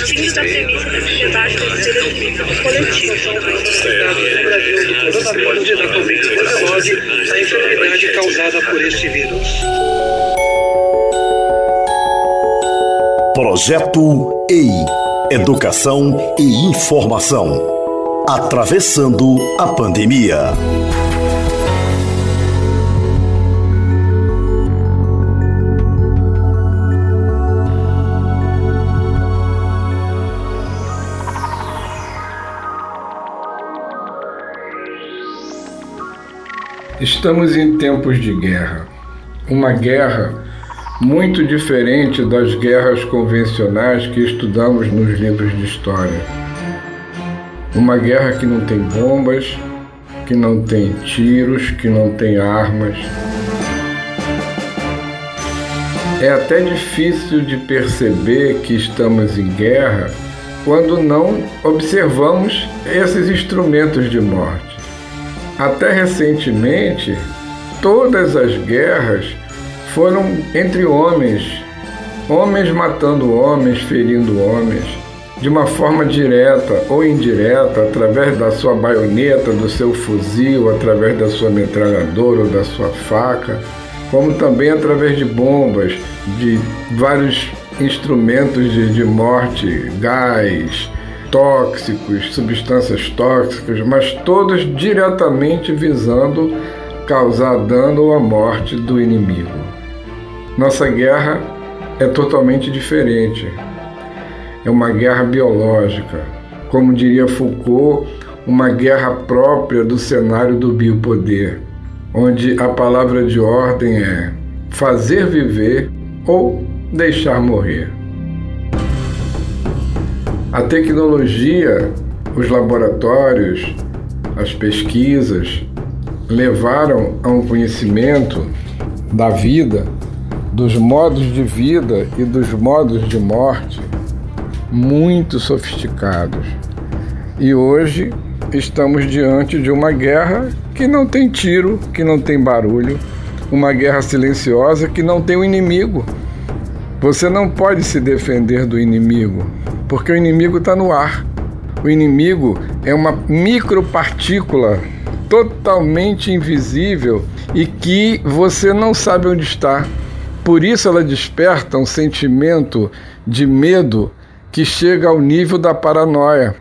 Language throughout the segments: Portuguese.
justa, enfermidade causada por vírus. Projeto EI Educação e Informação Atravessando a Pandemia. Estamos em tempos de guerra. Uma guerra muito diferente das guerras convencionais que estudamos nos livros de história. Uma guerra que não tem bombas, que não tem tiros, que não tem armas. É até difícil de perceber que estamos em guerra quando não observamos esses instrumentos de morte. Até recentemente, todas as guerras foram entre homens, homens matando homens, ferindo homens, de uma forma direta ou indireta, através da sua baioneta, do seu fuzil, através da sua metralhadora ou da sua faca, como também através de bombas, de vários instrumentos de, de morte, gás, tóxicos, substâncias tóxicas, mas todos diretamente visando causar dano ou a morte do inimigo. Nossa guerra é totalmente diferente. É uma guerra biológica, como diria Foucault, uma guerra própria do cenário do biopoder, onde a palavra de ordem é fazer viver ou deixar morrer. A tecnologia, os laboratórios, as pesquisas levaram a um conhecimento da vida, dos modos de vida e dos modos de morte muito sofisticados. E hoje estamos diante de uma guerra que não tem tiro, que não tem barulho, uma guerra silenciosa que não tem um inimigo. Você não pode se defender do inimigo, porque o inimigo está no ar. O inimigo é uma micropartícula totalmente invisível e que você não sabe onde está. Por isso ela desperta um sentimento de medo que chega ao nível da paranoia.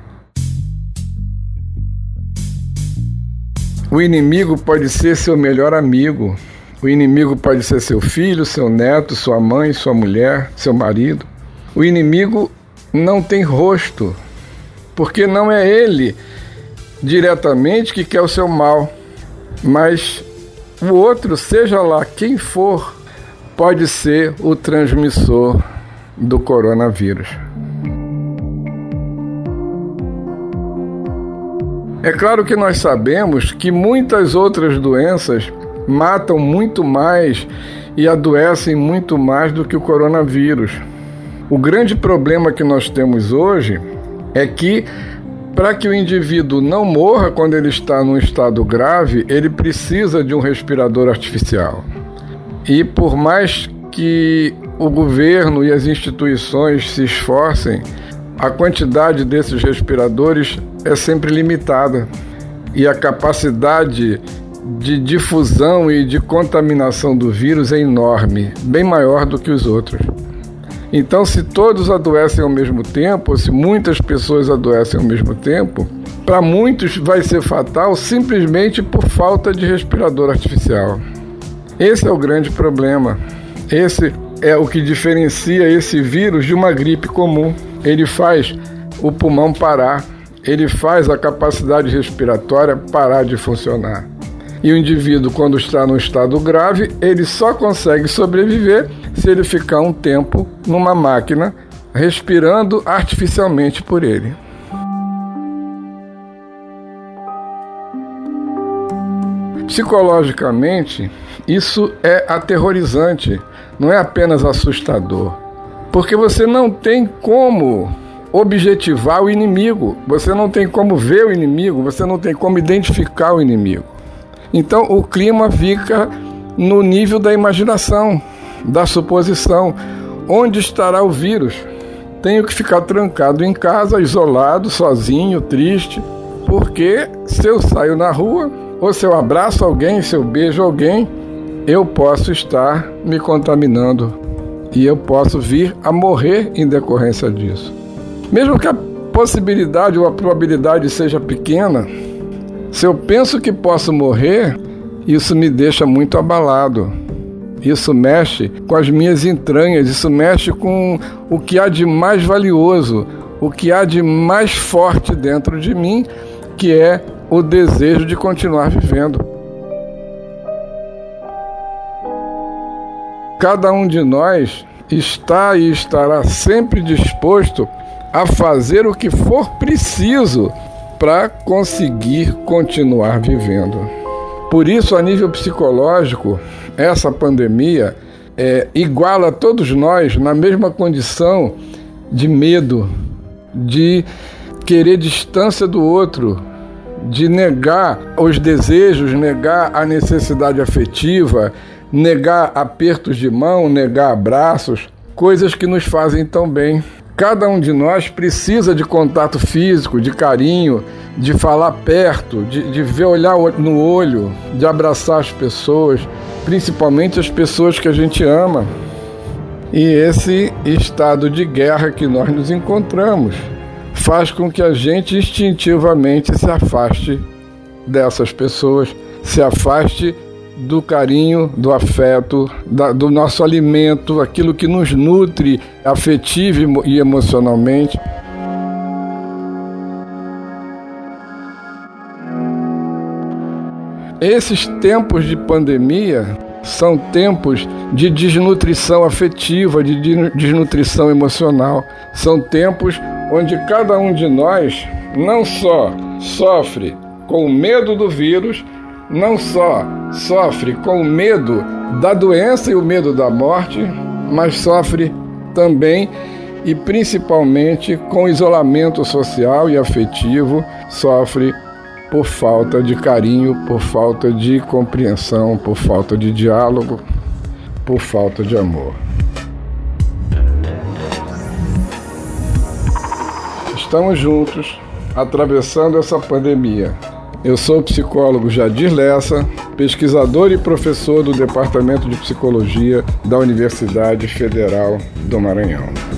O inimigo pode ser seu melhor amigo. O inimigo pode ser seu filho, seu neto, sua mãe, sua mulher, seu marido. O inimigo não tem rosto, porque não é ele diretamente que quer o seu mal, mas o outro, seja lá quem for, pode ser o transmissor do coronavírus. É claro que nós sabemos que muitas outras doenças matam muito mais e adoecem muito mais do que o coronavírus. O grande problema que nós temos hoje é que, para que o indivíduo não morra quando ele está num estado grave, ele precisa de um respirador artificial. E por mais que o governo e as instituições se esforcem, a quantidade desses respiradores é sempre limitada e a capacidade de difusão e de contaminação do vírus é enorme, bem maior do que os outros. Então, se todos adoecem ao mesmo tempo, ou se muitas pessoas adoecem ao mesmo tempo, para muitos vai ser fatal simplesmente por falta de respirador artificial. Esse é o grande problema. Esse é o que diferencia esse vírus de uma gripe comum. Ele faz o pulmão parar, ele faz a capacidade respiratória parar de funcionar. E o indivíduo, quando está no estado grave, ele só consegue sobreviver se ele ficar um tempo numa máquina respirando artificialmente por ele. Psicologicamente, isso é aterrorizante, não é apenas assustador, porque você não tem como objetivar o inimigo, você não tem como ver o inimigo, você não tem como identificar o inimigo. Então o clima fica no nível da imaginação, da suposição. onde estará o vírus? Tenho que ficar trancado em casa, isolado, sozinho, triste, porque se eu saio na rua, ou se eu abraço alguém, se eu beijo alguém, eu posso estar me contaminando e eu posso vir a morrer em decorrência disso. Mesmo que a possibilidade ou a probabilidade seja pequena, se eu penso que posso morrer, isso me deixa muito abalado. Isso mexe com as minhas entranhas, isso mexe com o que há de mais valioso, o que há de mais forte dentro de mim, que é o desejo de continuar vivendo. Cada um de nós está e estará sempre disposto a fazer o que for preciso para conseguir continuar vivendo. Por isso, a nível psicológico, essa pandemia é, iguala todos nós na mesma condição de medo, de querer distância do outro, de negar os desejos, negar a necessidade afetiva, negar apertos de mão, negar abraços, coisas que nos fazem tão bem. Cada um de nós precisa de contato físico, de carinho, de falar perto, de, de ver olhar no olho, de abraçar as pessoas, principalmente as pessoas que a gente ama. E esse estado de guerra que nós nos encontramos faz com que a gente instintivamente se afaste dessas pessoas, se afaste do carinho, do afeto, da, do nosso alimento, aquilo que nos nutre afetivo e emocionalmente. Esses tempos de pandemia são tempos de desnutrição afetiva, de desnutrição emocional. São tempos onde cada um de nós não só sofre com o medo do vírus, não só sofre com o medo da doença e o medo da morte, mas sofre também e principalmente com isolamento social e afetivo, sofre por falta de carinho, por falta de compreensão, por falta de diálogo, por falta de amor. Estamos juntos atravessando essa pandemia eu sou o psicólogo Jadir Lessa, pesquisador e professor do Departamento de Psicologia da Universidade Federal do Maranhão.